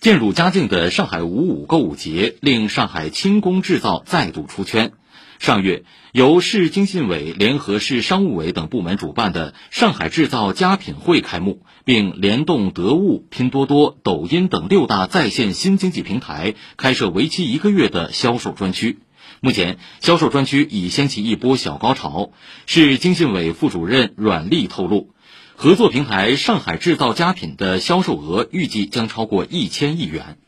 渐入佳境的上海五五购物节令上海轻工制造再度出圈。上月，由市经信委联合市商务委等部门主办的“上海制造佳品会”开幕，并联动得物、拼多多、抖音等六大在线新经济平台，开设为期一个月的销售专区。目前，销售专区已掀起一波小高潮。市经信委副主任阮丽透露，合作平台“上海制造佳品”的销售额预计将超过一千亿元。